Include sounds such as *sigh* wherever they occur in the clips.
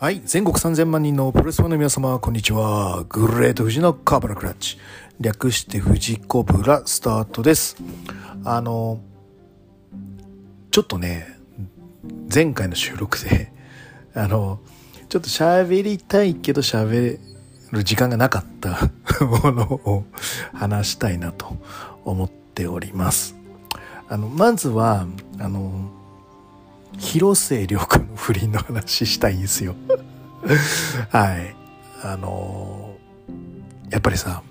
はい。全国3000万人のプロレスファンの皆様、こんにちは。グレート富士のカーブラクラッチ。略して富士コブラスタートです。あの、ちょっとね、前回の収録で、*laughs* あの、ちょっと喋りたいけど喋る時間がなかった *laughs* ものを話したいなと思っております。あの、まずは、あの、広末涼子の不倫の話したいんですよ。*laughs* はい。あのやっぱりさ、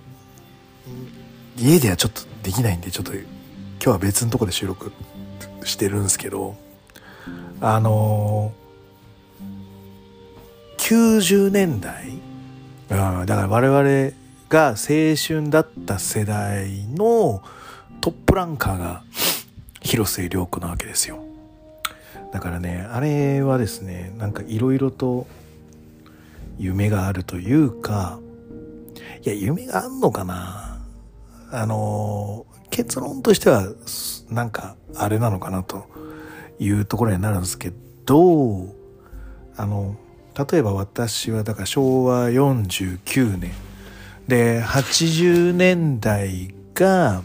家ではちょっとできないんで、ちょっと今日は別のとこで収録してるんですけど、あの90年代、うん、だから我々が青春だった世代のトップランカーが広末涼子なわけですよ。だからねあれはですねなんかいろいろと夢があるというかいや夢があんのかな？あの結論としてはなんかあれなのかなというところになるんですけどあの例えば私はだから昭和49年で80年代が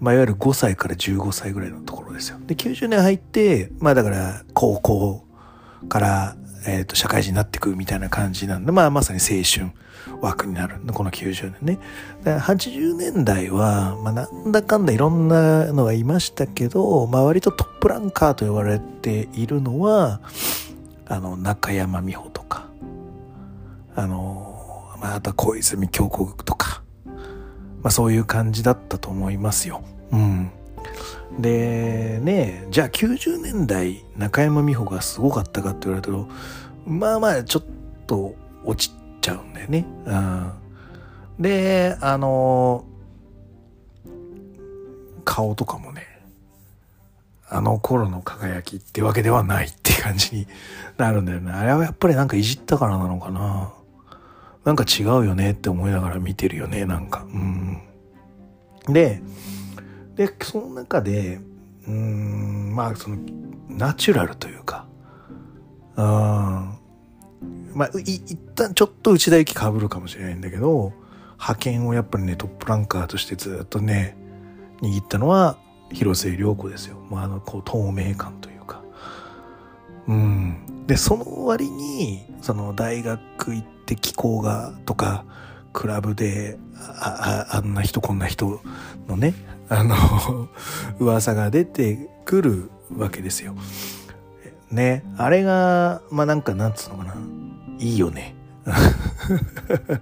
まあ、いわゆる5歳から15歳ぐらいのところですよ。で、90年入って、まあだから高校から、えっ、と、社会人になってくみたいな感じなんで、まあまさに青春枠になる。この90年ね。で80年代は、まあなんだかんだいろんなのがいましたけど、まあ割とトップランカーと呼ばれているのは、あの、中山美穂とか、あの、まああとは小泉京子とか、まあそういう感じだったと思いますよ。うん。で、ねじゃあ90年代中山美穂がすごかったかって言われたら、まあまあちょっと落ちちゃうんだよね。うん。で、あの、顔とかもね、あの頃の輝きってわけではないって感じになるんだよね。あれはやっぱりなんかいじったからなのかな。なんか違うよねって思いながら見てるよね、なんか。うん。で、で、その中で、うん、まあ、その、ナチュラルというか、うん、まあ、一旦ちょっと内田有紀被るかもしれないんだけど、派遣をやっぱりね、トップランカーとしてずっとね、握ったのは、広末涼子ですよ。まあ、あの、こう、透明感というか。うん。で、その割に、その、大学行って気候が、とか、クラブで、あ、ああんな人こんな人のね、あの、*laughs* 噂が出てくるわけですよ。ね。あれが、まあ、なんか、なんつうのかな。いいよね。*laughs*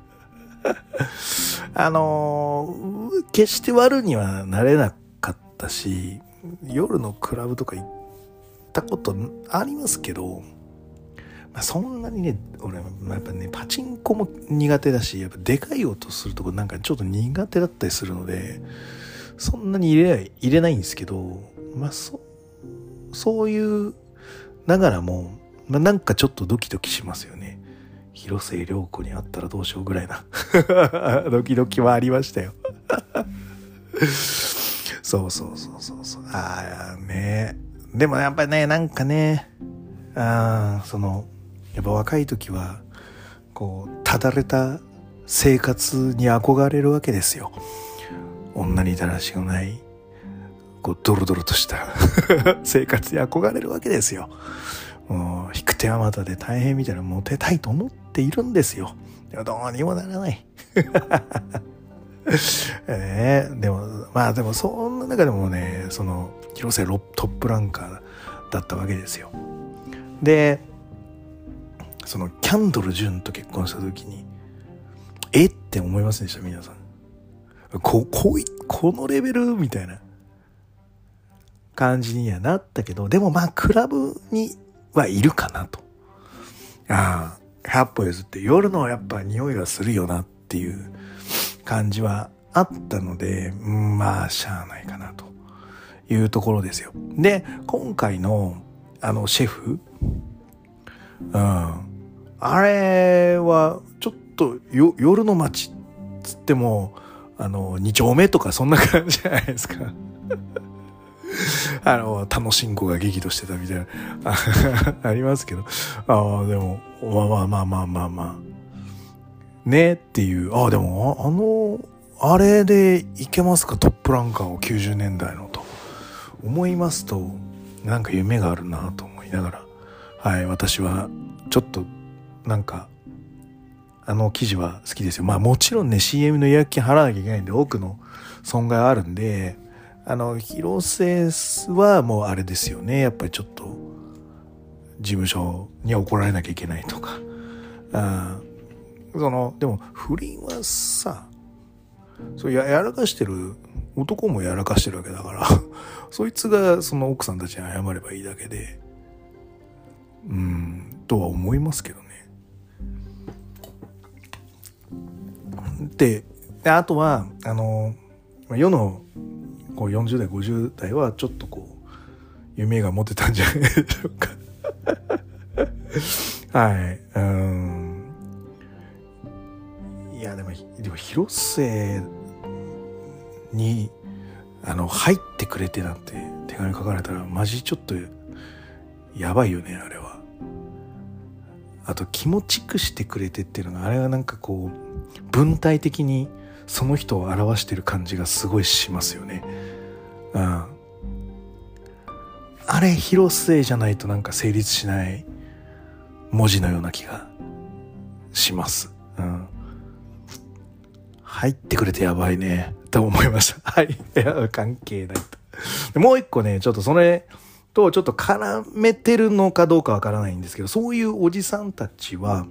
あの決して悪にはなれなかったし、夜のクラブとか行ったことありますけど、まあ、そんなにね、俺、まあ、やっぱね、パチンコも苦手だし、やっぱでかい音するとこなんかちょっと苦手だったりするので、そんなに入れない、入れないんですけど、まあ、そ、そういう、ながらも、まあ、なんかちょっとドキドキしますよね。広末涼子に会ったらどうしようぐらいな。*laughs* ドキドキはありましたよ。*laughs* そうそうそうそうそう。ああね。でもやっぱりねなんかねあそのやっぱ若い時はこうただれた生活に憧れるわけですよ。女にだらしがないこうドロドロとした *laughs* 生活に憧れるわけですよ。もう引く手あまたで大変みたいなモテたいと思っているんですよ。でもどうにもならない。*laughs* えー、でもまあでもそんな中でもねその広瀬トップランカーだったわけですよ。でそのキャンドル・ジュンと結婚した時にえ？って思いませんでした？皆さん。ここいこのレベルみたいな感じにはなったけどでもまあクラブにはいるかなと。ああ100歩譲って夜のやっぱ匂いがするよなっていう感じはあったので、まあしゃあないかなというところですよ。で今回のあのシェフうんあれはちょっとよ夜の街っつってもあの2丁目とかそんな感じじゃないですか。あの、楽しんごが激怒してたみたいな、*laughs* ありますけど、ああ、でも、まあまあまあまあまあ。まあ、ねっていう、ああ、でも、あの、あれでいけますか、トップランカーを90年代のと。思いますと、なんか夢があるなと思いながら、はい、私はちょっとなんかあの記事は好きですよ。まあもちろんね CM の予約金払わなきゃいけないんで多くの損害はあるんで、あの広瀬はもうあれですよね。やっぱりちょっと事務所に怒られなきゃいけないとか。あそのでも不倫はさそうややらかしてる男もやらかしてるわけだから *laughs* そいつがその奥さんたちに謝ればいいだけでうんとは思いますけどね。でであとはあの世のこう40代50代はちょっとこう夢が持てたんじゃないでしょうか。*laughs* はい。うん。いやでもでも広末にあの入ってくれてなんて手紙書かれたらマジちょっとやばいよねあれは。あと気持ちくしてくれてっていうのがあれはなんかこう文体的にその人を表してる感じがすごいしますよね。うん。あれ広末じゃないとなんか成立しない文字のような気がします。うん。入ってくれてやばいね。と思いました。*laughs* はい。いや、関係ないと。もう一個ね、ちょっとそれとちょっと絡めてるのかどうかわからないんですけど、そういうおじさんたちは、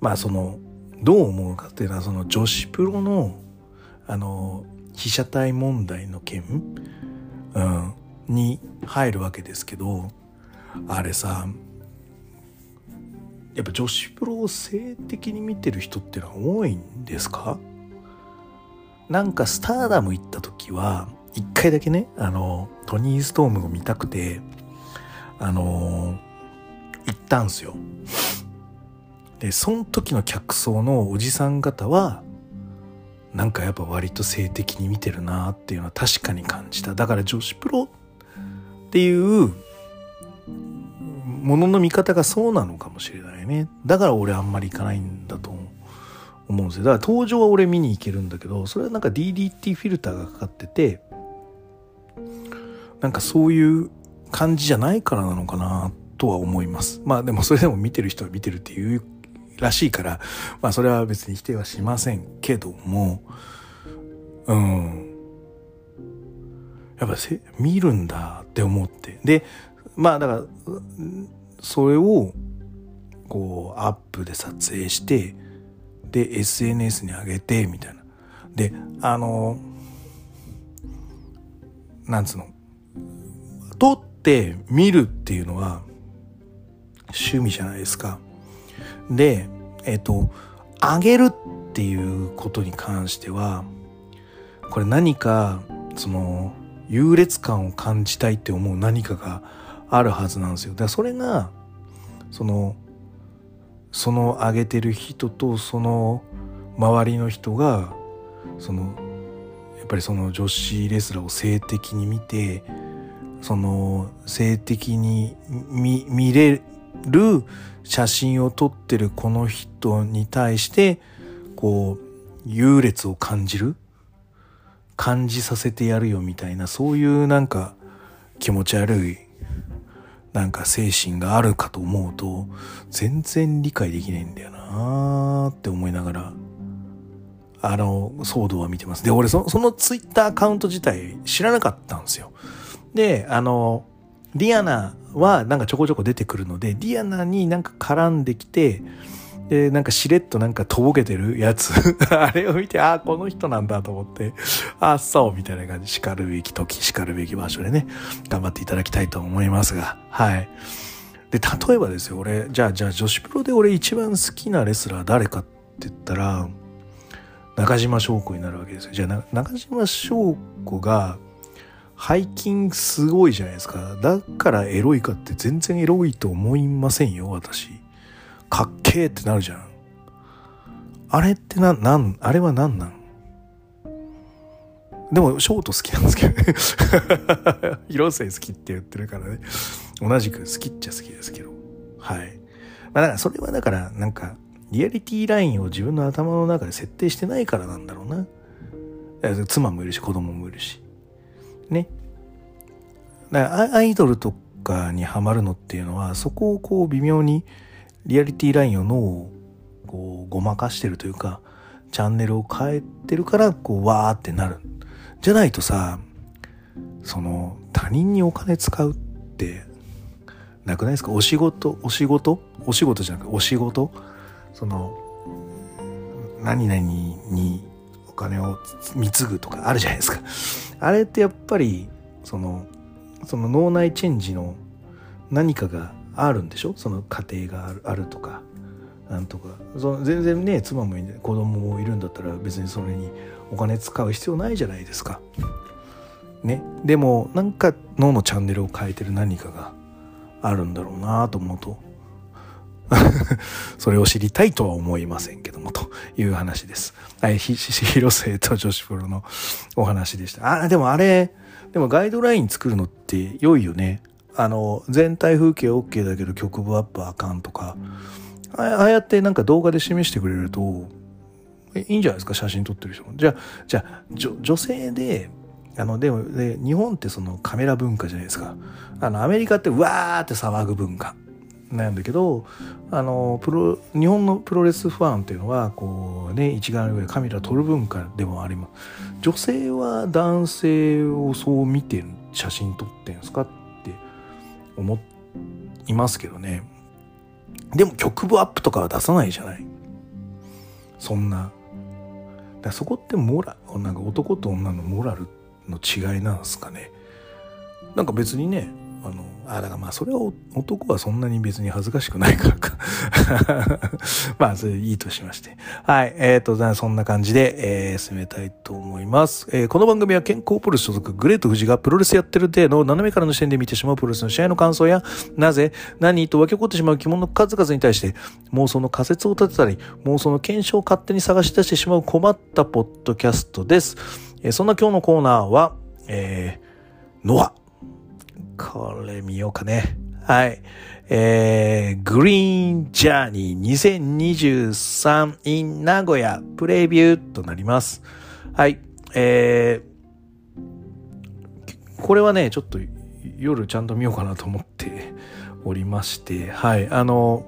まあその、どう思うかっていうのは、その女子プロの、あの、被写体問題の件、うん、に入るわけですけど、あれさ、やっぱ女子プロを性的に見てる人っていうのは多いんですか？なんかスターダム行った時は一回だけねあのトニー・ストームを見たくてあの行ったんすよ。でその時の客層のおじさん方はなんかやっぱ割と性的に見てるなっていうのは確かに感じた。だから女子プロっていうものの見方がそうなのかもしれないね。だから俺あんまり行かないんだと思う。んですよ。だから登場は俺見に行けるんだけどそれはなんか DDT フィルターがかかっててなんかそういう感じじゃないからなのかなとは思います。まあでもそれでも見てる人は見てるっていうらしいからまあそれは別に否定はしませんけどもうん。やっぱ見るんだって思って。でまあだからそれをこうアップで撮影してで SNS に上げてみたいな。であのなんつうの撮って見るっていうのは趣味じゃないですか。でえっ、と上げるっていうことに関してはこれ何かその優劣感を感じたいって思う何かがあるはずなんですよ。だからそれがそのその上げてる人とその周りの人がそのやっぱりその女子レスラーを性的に見てその性的に見見れる写真を撮ってるこの人に対してこう優劣を感じる感じさせてやるよみたいなそういうなんか気持ち悪いなんか精神があるかと思うと全然理解できないんだよなーって思いながらあの騒動は見てます。で俺そそのツイッターアカウント自体知らなかったんですよ。であのディアナはなんかちょこちょこ出てくるのでディアナになんか絡んできてで、なんかしれっとなんかとぼけてるやつ *laughs* あれを見て、ああ、この人なんだと思って、ああ、そう、みたいな感じ、叱るべき時、叱るべき場所でね、頑張っていただきたいと思いますが、はい。で、例えばですよ、俺、じゃあ、じゃあ女子プロで俺一番好きなレスラー誰かって言ったら、中島翔子になるわけですよ。じゃあ、中島翔子が、背筋すごいじゃないですか。だからエロいかって全然エロいと思いませんよ、私。かっけーってなるじゃん。あれってな、なん、あれは何なん？でもショート好きなんですけどね。*laughs* 広末好きって言ってるからね。同じく好きっちゃ好きですけど。はい。まあだからそれはだからなんかリアリティラインを自分の頭の中で設定してないからなんだろうな。妻もいるし子供もいるし。ね。だからアイドルとかにはまるのっていうのはそこをこう微妙にリアリティラインを脳をこうごまかしてるというかチャンネルを変えてるからこうわーってなる。じゃないとさその他人にお金使うってなくないですか？お仕事お仕事？お仕事じゃなくてお仕事？その何々に金を貢ぐとかあるじゃないですか。あれってやっぱりそのその脳内チェンジの何かがあるんでしょ？その過程があるあるとかなんとか。その全然ね妻も子供もいるんだったら別にそれにお金使う必要ないじゃないですか。ね、でもなんか脳のチャンネルを変えてる何かがあるんだろうなと思うと *laughs* それを知りたいとは思いませんけども、という話です。はい、広末と女子プロのお話でした。あ、でもあれ、でもガイドライン作るのって良いよね。あの、全体風景 OK だけど局部アップあかんとか、ああやってなんか動画で示してくれると、いいんじゃないですか、写真撮ってる人も。じゃあ、じゃあ、女性で、あの、でも、で、日本ってそのカメラ文化じゃないですか。あの、アメリカってわーって騒ぐ文化。なんだけどあのプロ日本のプロレスファンっていうのはこうね一眼レフでカメラ撮る文化でもあります。女性は男性をそう見て写真撮ってんですかって思いますけどね。でも局部アップとかは出さないじゃない。そんな。だそこってモラなんか男と女のモラルの違いなんですかね。なんか別にねあのあだからまあそれは男はそんなに別に恥ずかしくないからか。*laughs* まあそれいいとしまして。はい。えっ、ー、とそんな感じで、えー、進めたいと思います、えー、この番組は健康プロレス所属グレート富士がプロレスやってる体の斜めからの視点で見てしまうプロレスの試合の感想やなぜ何と湧き起こってしまう疑問の数々に対して妄想の仮説を立てたり妄想の検証を勝手に探し出してしまう困ったポッドキャストです、えー、そんな今日のコーナーはえー、ノア。これ見ようかね。はい。えー、グリーンジャーニー2023 in 名古屋プレビューとなります。はい。えー、これはね、ちょっと夜ちゃんと見ようかなと思っておりまして、はい。あの、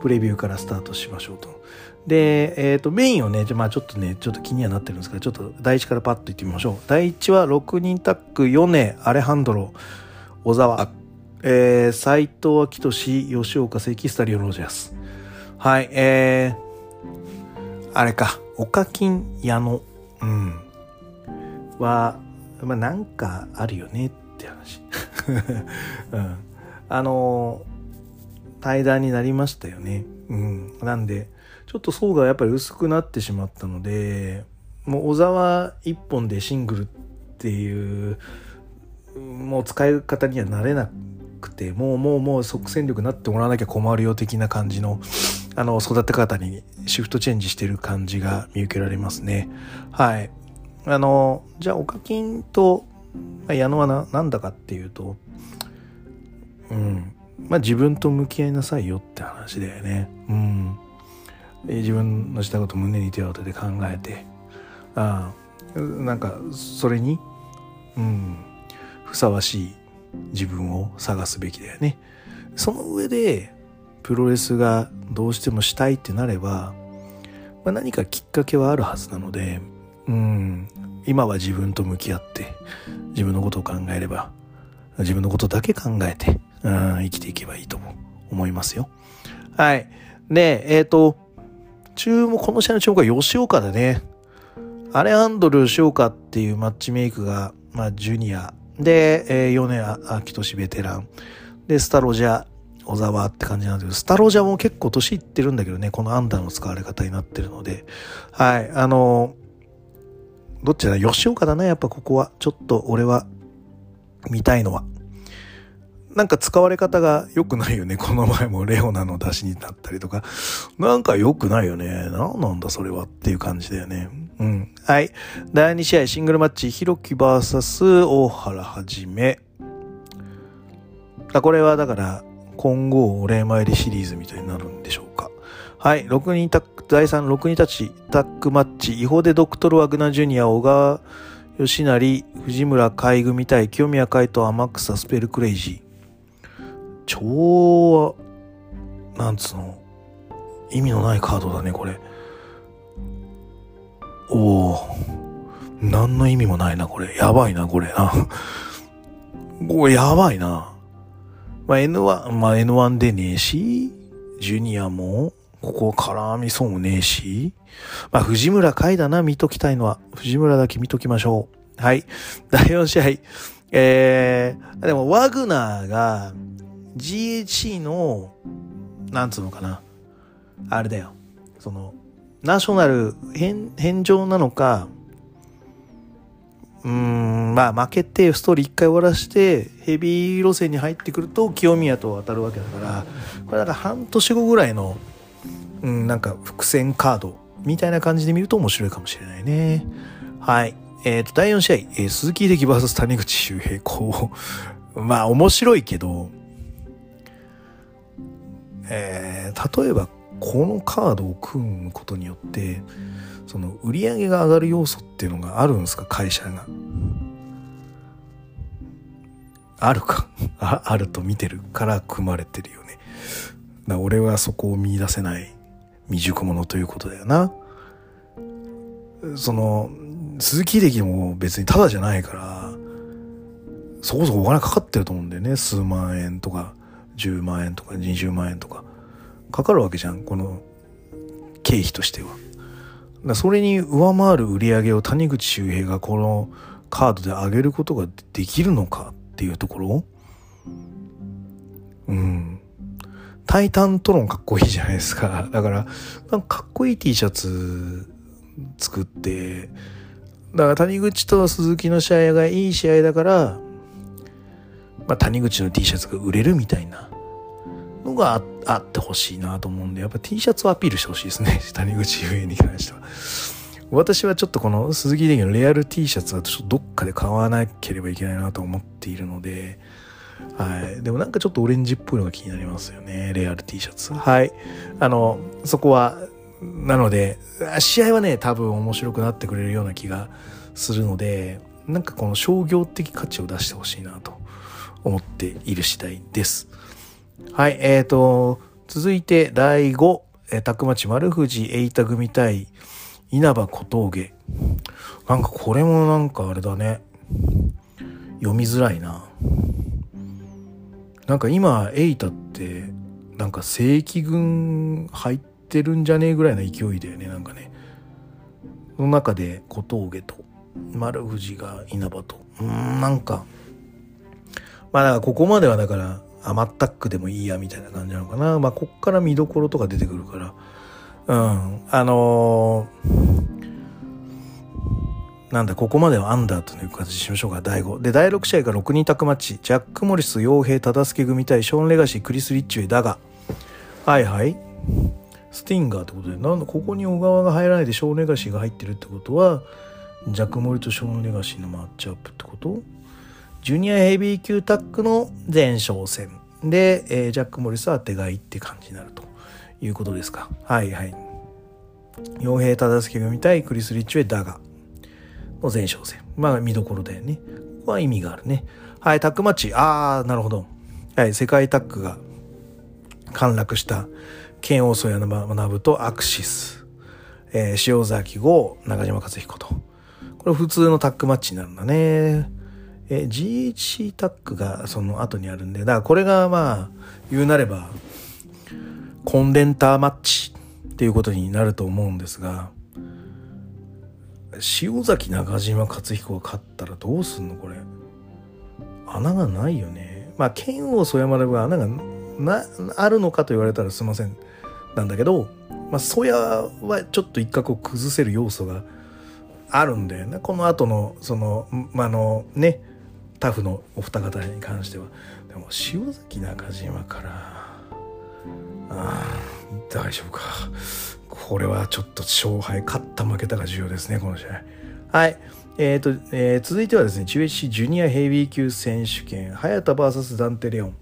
プレビューからスタートしましょうと。で、えっ、ー、と、メインをね、まあちょっとね、ちょっと気にはなってるんですけど、ちょっと第一からパッと言ってみましょう。第一は6人タッグ、米、アレハンドロ、小沢、えー、斎藤明俊、吉岡関、スタリオ・ロジャース。はい、えー、あれか、オカキン矢野、うん、は、まあなんかあるよねって話。*laughs* うん。あの対談になりましたよね。うん。なんで、ちょっと層がやっぱり薄くなってしまったのでもう小沢一本でシングルっていうもう使い方にはなれなくてもうもうもう即戦力になってもらわなきゃ困るよ的な感じのあの育て方にシフトチェンジしてる感じが見受けられますね。はい。あのじゃあオカキンと矢野はななんだかっていうとうん。まあ自分と向き合いなさいよって話だよね。うん。え自分のしたこと胸に手を当てて考えてあなんかそれに、うん、ふさわしい自分を探すべきだよね。その上でプロレスがどうしてもしたいってなれば、まあ、何かきっかけはあるはずなので、うん、今は自分と向き合って自分のことを考えれば自分のことだけ考えて、うん、生きていけばいいと思いますよ。はい。で、えっ、ー、と、注目、この試合の注目は吉岡だね。アレハンドル吉岡っていうマッチメイクが、まあ、ジュニア。で、えー、米明俊ベテラン。で、スタロジャ、小沢って感じなんだけど、スタロジャも結構年いってるんだけどね、このアンダーの使われ方になってるので。はい、あのどっちだ？吉岡だな、やっぱここは。ちょっと俺は、見たいのは。なんか使われ方が良くないよね。この前もレオナの出しになったりとか。なんか良くないよね。何なんだそれはっていう感じだよね。うん。はい。第2試合シングルマッチ、ひろき VS 大原はじめ。あこれはだから、今後お礼参りシリーズみたいになるんでしょうか。はい。6人タック、第3、6人たちタッグマッチ、違法でドクトル・ワグナジュニア、小川義成、藤村海組対清宮海斗、天草スペルクレイジー。超、なんつうの、意味のないカードだね、これ。おお何の意味もないな、これ。やばいな、これな。これやばいな。まあ、N1、まあ、N1 でねえし、ジュニアも、ここ絡みそうもねえし、まあ、藤村海だな、見ときたいのは。藤村だけ見ときましょう。はい。第4試合。えー、でも、ワグナーが、GHC の、なんつうのかな。あれだよ。その、ナショナル返、返上なのか、うーん、まあ負けてストーリー一回終わらして、ヘビー路線に入ってくると清宮と当たるわけだから、これだから半年後ぐらいの、うん、なんか伏線カードみたいな感じで見ると面白いかもしれないね。はい。えっ、と、第4試合、えー鈴木秀樹 VS 谷口周平、こう、まあ面白いけど、えー例えばこのカードを組むことによってその売り上げが上がる要素っていうのがあるんですか？会社が。あるか。ああると見てるから組まれてるよね。だ俺はそこを見出せない未熟者ということだよな。その鈴木秀樹も別にタダじゃないからそこそこお金かかってると思うんだよね。数万円とか。10万円とか20万円とかかかるわけじゃんこの経費としては。だそれに上回る売り上げを谷口周平がこのカードで上げることができるのかっていうところ？うん。タイタントロンかっこいいじゃないですか。だからかかっこいい T シャツ作ってだから谷口と鈴木の試合がいい試合だから、まあ、谷口の T シャツが売れるみたいな。のがああってほしいなと思うんでやっぱ T シャツをアピールしてほしいですね *laughs* 谷口優に関しては私はちょっとこの鈴木秀樹のレアル T シャツはちょっとどっかで買わなければいけないなと思っているのではい。でもなんかちょっとオレンジっぽいのが気になりますよね。レアル T シャツ。はい。あの、そこは、なので、試合はね、多分面白くなってくれるような気がするので、なんかこの商業的価値を出してほしいなと思っている次第です。はい。えーと、続いて第5、えー、タクマチ丸藤エイタ組対稲葉小峠。なんかこれもなんかあれだね。読みづらいな。なんか今エイタってなんか正規軍入ってるんじゃねえぐらいの勢いだよねなんかねその中で小峠と丸藤が稲葉とうんなんかまあだからここまではだから余ったっくでもいいやみたいな感じなのかなまあこっから見どころとか出てくるからうんあのーなんだ、ここまではアンダーという形にしましょうか、第5。で、第6試合が6人タックマッチ。ジャック・モリス、傭兵、忠助組対ショーン・レガシー、クリス・リッチウェイ、だが。はいはい。スティンガーってことで、なんだ、ここに小川が入らないでショーン・レガシーが入ってるってことは、ジャック・モリとショーン・レガシーのマッチアップってこと？ジュニアヘビー級タックの前哨戦。で、えージャック・モリスは手がいって感じになるということですか。はいはい。傭兵、忠助組対クリス・リッチウェイ、だが。の前哨戦。まあ見どころだよね。ここは意味があるね。はい、タックマッチ。あー、なるほど。はい、世界タックが陥落した剣王曽谷学ぶとアクシス。えー、塩崎号、中島克彦と。これ普通のタックマッチになるんだね。えー、GHC タックがその後にあるんで、だからこれがまあ、言うなれば、コンデンターマッチっていうことになると思うんですが、塩崎中島克彦が勝ったらどうすんのこれ。穴がないよね。まあ剣王曽山では穴がなあるのかと言われたらすいませんなんだけどまあ曽谷はちょっと一角を崩せる要素があるんだよね。この後のそのまあのねタフのお二方に関しては。でも塩崎中島からああ大丈夫か。これはちょっと勝敗勝った負けたが重要ですねこの試合。はい。えーとえー、続いてはですね GHC ジュニアヘビー級選手権早田 VS ダンテレオン。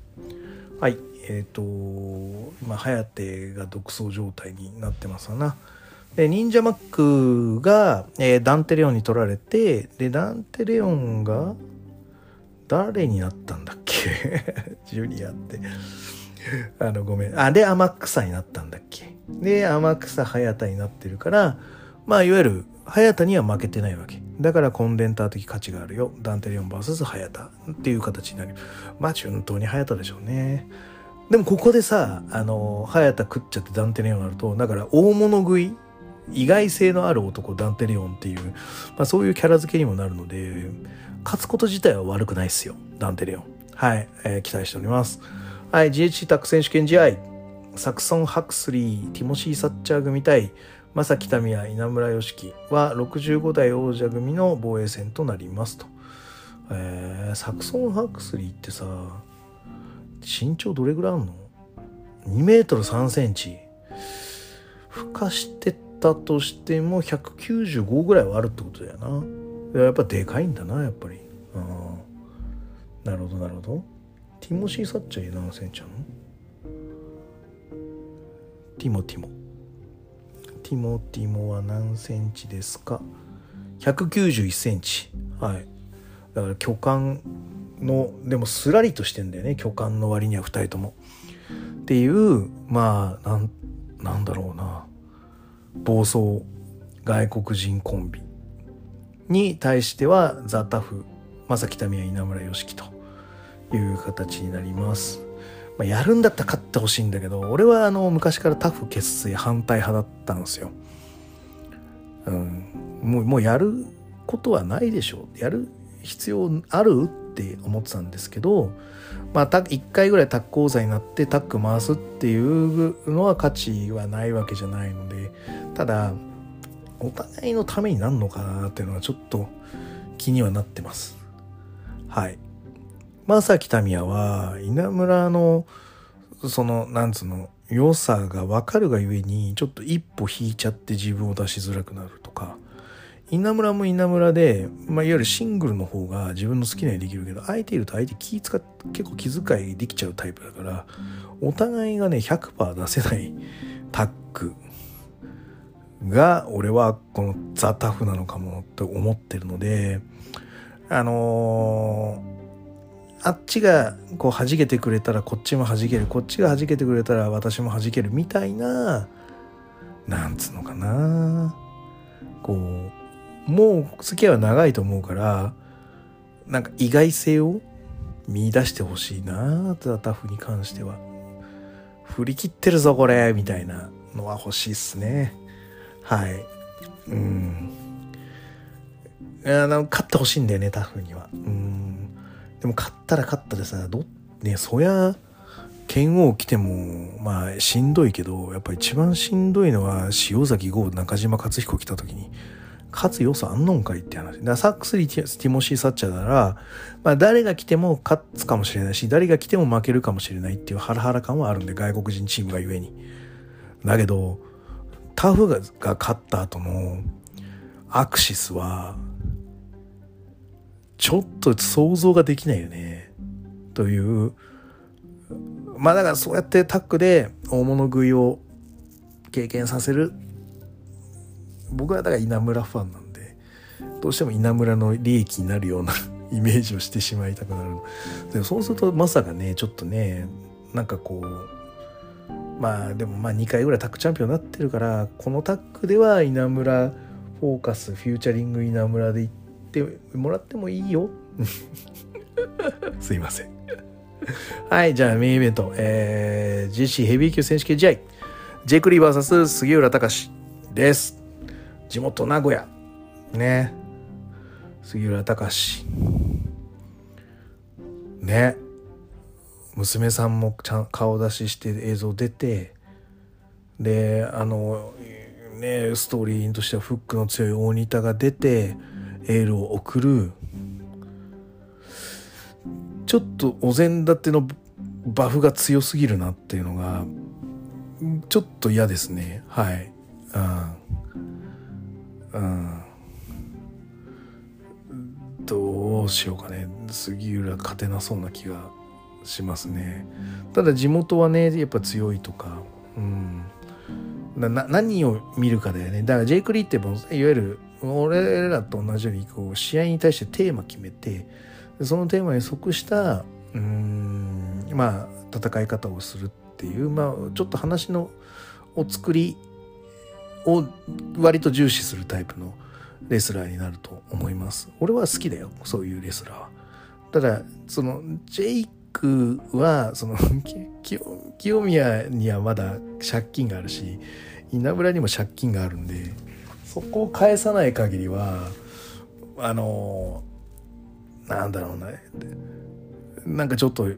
はい。えっ、ー、と今早手が独走状態になってますわな。で忍者マックが、えー、ダンテレオンに取られてでダンテレオンが誰になったんだっけ？*laughs* ジュニアって。あのごめん。あで天草になったんだっけ？で天草早田になってるからまあいわゆる早田には負けてないわけ。だからコンデンター的価値があるよ。ダンテレオン VS 早田っていう形になる。まあ順当に早田でしょうね。でもここでさあの早田食っちゃってダンテレオンになるとだから大物食い意外性のある男ダンテレオンっていう、まあ、そういうキャラ付けにもなるので勝つこと自体は悪くないっすよ。ダンテレオン。はい、えー、期待しております。はい。GHC タック選手権試合サクソン・ハクスリーティモシー・サッチャー組対正木民也稲村良樹は65代王者組の防衛戦となりますと、えー、サクソン・ハクスリーってさ身長どれぐらいあるの ?2 メートル3センチ。孵化してたとしても195ぐらいはあるってことだよな。やっぱでかいんだな、やっぱり。なるほど、なるほど。ティモシー・サッチャー何センチあるのティモティモ。ティモティモは何センチですか ?191 センチ。はい。だから巨漢のでもすらりとしてんだよね巨漢の割には2人とも。っていうまあなんなんだろうな暴走外国人コンビに対してはザ・タフ正木民也稲村良樹という形になります。まあ、やるんだったら勝ってほしいんだけど俺はあの昔からタフ結成反対派だったんですよ。うん、もうもうやることはないでしょうやる必要あるって思ってたんですけど、まあ、1回ぐらいタッグ講座になってタッグ回すっていうのは価値はないわけじゃないのでただお互いのためになるのかなっていうのはちょっと気にはなってます。はい。正木民也は稲村のそのなんつうの良さが分かるがゆえにちょっと一歩引いちゃって自分を出しづらくなるとか稲村も稲村で、まあ、いわゆるシングルの方が自分の好きなようにできるけど相手いると相手気使結構気遣いできちゃうタイプだからお互いがね100%出せないタッグが俺はこのザ・タフなのかもって思ってるのであのー、あっちがこう弾けてくれたらこっちも弾けるこっちが弾けてくれたら私も弾けるみたいななんつうのかな。こうもう付き合いは長いと思うからなんか意外性を見出してほしいなザ・タフに関しては。振り切ってるぞこれみたいなのは欲しいっすね。はいうんあの勝ってほしいんだよねタフにはうんでも勝ったら勝ったでさどねそりゃ剣王来てもまあしんどいけどやっぱ一番しんどいのは塩崎豪中島克彦来た時に勝つ要素あんのんかいって話。だサックスリーティモシー・サッチャーなら、まあ誰が来ても勝つかもしれないし、誰が来ても負けるかもしれないっていうハラハラ感はあるんで、外国人チームがゆえに。だけど、タフが勝った後のアクシスは、ちょっと想像ができないよね。という、まあだからそうやってタックで大物食いを経験させる。僕はだから稲村ファンなんでどうしても稲村の利益になるような *laughs* イメージをしてしまいたくなる。でもそうするとまさかねちょっとねなんかこうまあでもまあ2回ぐらいタッグチャンピオンになってるからこのタッグでは稲村フォーカスフューチャリング稲村で行ってもらってもいいよ。*laughs* すいません。はいじゃあメインイベント。えー、GC ヘビー級選手権試合。ジェイクリー VS 杉浦隆です。地元名古屋。ね。杉浦隆。ね娘さんもちゃん顔出しして映像出てであのねストーリーとしてはフックの強い大仁田が出てエールを送る。ちょっとお膳立てのバフが強すぎるなっていうのがちょっと嫌ですね。はい。うんうんどうしようかね。杉浦勝てなそうな気が。しますね。ただ地元はねやっぱ強いとか。うん。何を見るかだよね。だからジェイク・リーってもいわゆる俺らと同じようにこう試合に対してテーマ決めてそのテーマに即したうんまあ戦い方をするっていうまあちょっと話のお作りを割と重視するタイプのレスラーになると思います。俺は好きだよ。そういうレスラーは。ただそのジェイクはその *laughs* 清宮にはまだ借金があるし稲村にも借金があるんでそこを返さない限りはあのなんだろうねなんかちょっと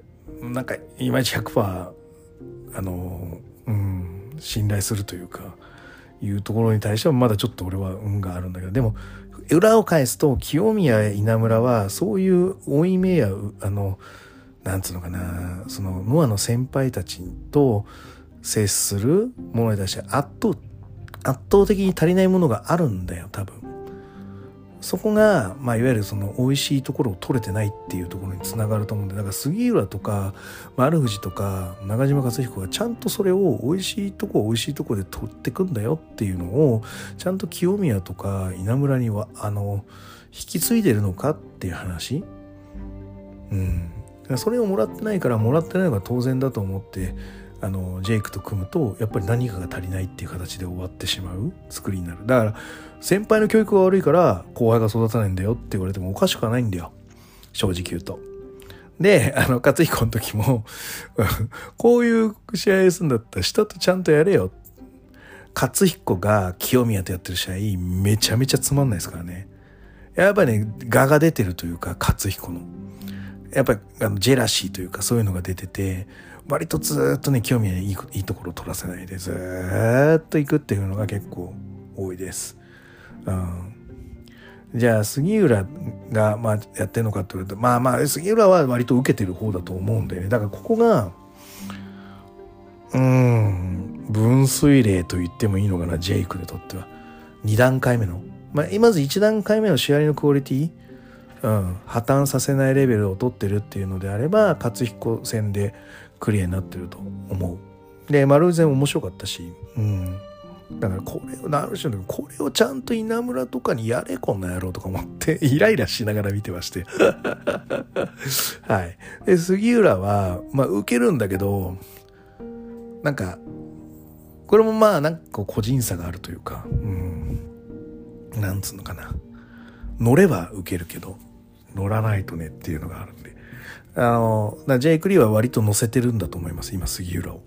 なんかいまいち100%あのうん信頼するというかいうところに対してはまだちょっと俺は運があるんだけどでも裏を返すと清宮稲村はそういう負い目やあのなんつうのかなそのノアの先輩たちと接するものに対して圧倒圧倒的に足りないものがあるんだよ多分。そこが、まあ、いわゆるその美味しいところを取れてないっていうところにつながると思うんでだから杉浦とか丸藤とか中島克彦がちゃんとそれを美味しいとこ美味しいとこで取ってくんだよっていうのをちゃんと清宮とか稲村にはあの引き継いでるのかっていう話。うん。それをもらってないからもらってないのが当然だと思ってあのジェイクと組むとやっぱり何かが足りないっていう形で終わってしまう作りになる。だから先輩の教育が悪いから後輩が育たないんだよって言われてもおかしくはないんだよ。正直言うと。であの勝彦の時も *laughs* こういう試合するんだったら下とちゃんとやれよ。勝彦が清宮とやってる試合めちゃめちゃつまんないですからね。やっぱりね我が出てるというか勝彦の。やっぱりあのジェラシーというかそういうのが出てて割とずっとね、興味いいいいところを取らせないで、ずっと行くっていうのが結構多いです。うん。じゃあ、杉浦が、まあ、やってんのかって言われると、まあまあ、杉浦は割と受けてる方だと思うんだよね。だからここが、うん、分水嶺と言ってもいいのかな、ジェイクにとっては。2段階目の。まあ、まず1段階目の試合のクオリティ、うん、破綻させないレベルを取ってるっていうのであれば、勝彦戦でクリアになってると思う。で、丸善面白かったし、うん。だからこれを、なる種のこれをちゃんと稲村とかにやれ、こんな野郎とか思って、*laughs* イライラしながら見てまして。*laughs* はい。で、杉浦は、まあ、受けるんだけど、なんか、これもまあ、なんか個人差があるというか、うん。なんつうのかな。乗れば受けるけど、乗らないとねっていうのがあるんで。あの、ジェイク・リーは割と乗せてるんだと思います、今、杉浦を。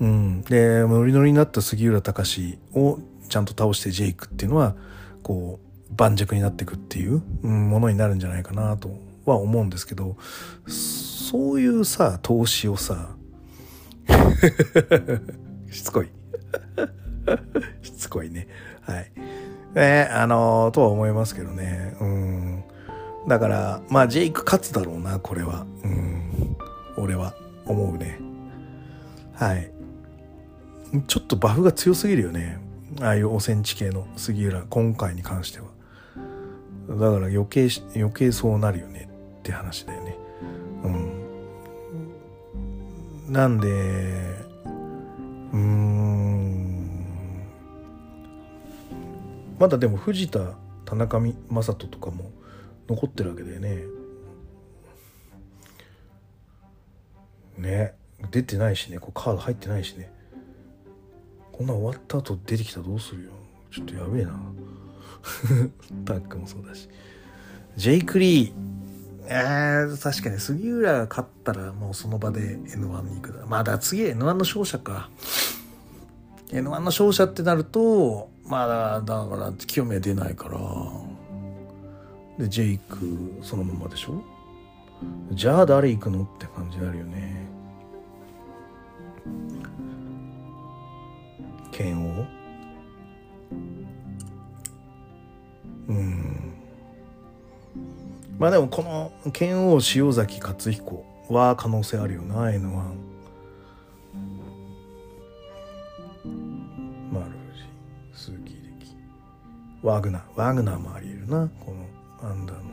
うん。で、ノリノリになった杉浦隆をちゃんと倒してジェイクっていうのは、こう、盤石になっていくっていう、うん、ものになるんじゃないかなとは思うんですけど、そういうさ、投資をさ、*laughs* しつこい。*laughs* しつこいね。はい。ね、あのとは思いますけどね。うん。だから、まあ、ジェイク勝つだろうな、これは。うん。俺は、思うね。はい。ちょっとバフが強すぎるよね。ああいう汚染地系の杉浦、今回に関しては。だから余計、余計そうなるよねって話だよね。うん。なんで、うーん。まだでも藤田、田中将人とかも、残ってるわけだよね。ね。出てないしね。こうカード入ってないしね。こんな終わった後出てきたらどうするよ。ちょっとやべえな。*laughs* タックもそうだし。ジェイク・リー。えー、確かに。杉浦が勝ったらもうその場で N1 に行くだ。まだ次 N1 の勝者か。N1 の勝者ってなるとまだだから清宮出ないから。でジェイクそのままでしょ？じゃあ誰行くの？って感じになるよね。剣王？うん。まあでもこの剣王塩崎克彦は可能性あるよな N1 マルジ鈴木秀樹。ワグナーワグナーもありえるなこのアンダーの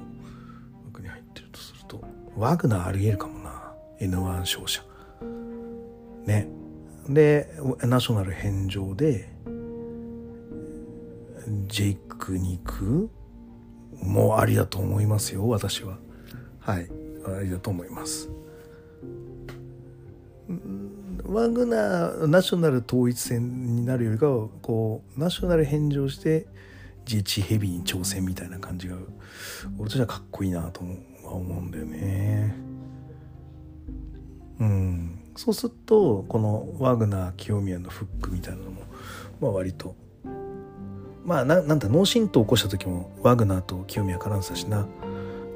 枠に入ってるとするとワグナーありえるかもな。N1 勝者。ね。でナショナル返上でジェイクに行くもありだと思いますよ私は。はい。ありだと思います。ワグナーナショナル統一戦になるよりかはこうナショナル返上して GH ヘビーに挑戦みたいな感じが俺としてはかっこいいなと思うんだよね。うん。そうするとこのワグナー清宮のフックみたいなのもまあ割とまあななんだ脳震盪起こした時もワグナーと清宮絡んでたしな。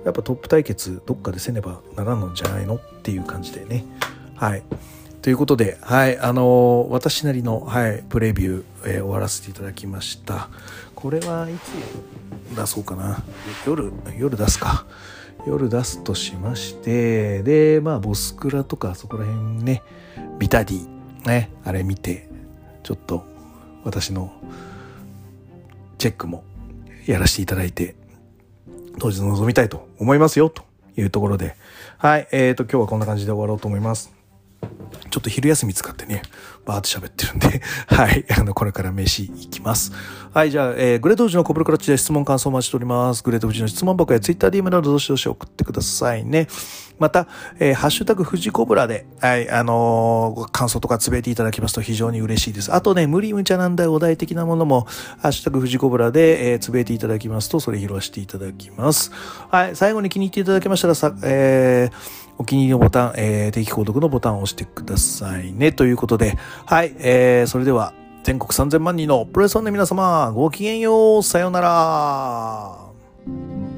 やっぱトップ対決どっかでせねばならんのじゃないの？っていう感じでね。はい。ということで、はい、あのー、私なりの、はい、プレビュー、えー、終わらせていただきました。これはいつ出そうかな。夜、夜出すか。夜出すとしまして、で、まあ、ボスクラとかそこら辺ね、ビタディ、ね、あれ見て、ちょっと私のチェックもやらせていただいて、当日臨みたいと思いますよ、というところで。はい、えっ、ー、と、今日はこんな感じで終わろうと思います。ちょっと昼休み使ってね、バーって喋ってるんで、*laughs* はい、あの、これから飯行きます。はい、じゃあ、えー、グレート富士のコブルクラッチで質問感想お待ちしております。グレート富士の質問箱や TwitterDM などどしどし送ってくださいね。また、えー、ハッシュタグ富士コブラで、はい、あのー、感想とかつぶえていただきますと非常に嬉しいです。あとね、無理無茶なんだよ、お題的なものも、ハッシュタグ富士コブラで、えー、つぶえていただきますと、それ拾わせていただきます。はい、最後に気に入っていただけましたら、さ、えー、お気に入りのボタン、えー、定期購読のボタンを押してくださいね。ということで、はい、えー、それでは、全国3000万人のプロレスファンの皆様、ごきげんよう、さようなら。